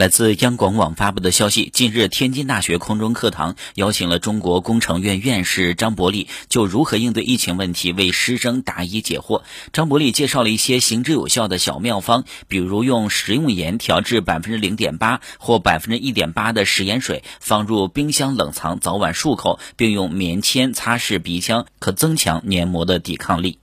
来自央广网发布的消息近日天津大学空中课堂邀请了中国工程院院士张伯礼就如何应对疫情问题为师生答疑解惑。张伯礼介绍了一些行之有效的小妙方比如用食用盐调制百分之零点八或百分之一点八的食盐水放入冰箱冷藏早晚漱口并用棉签擦拭鼻腔可增强黏膜的抵抗力。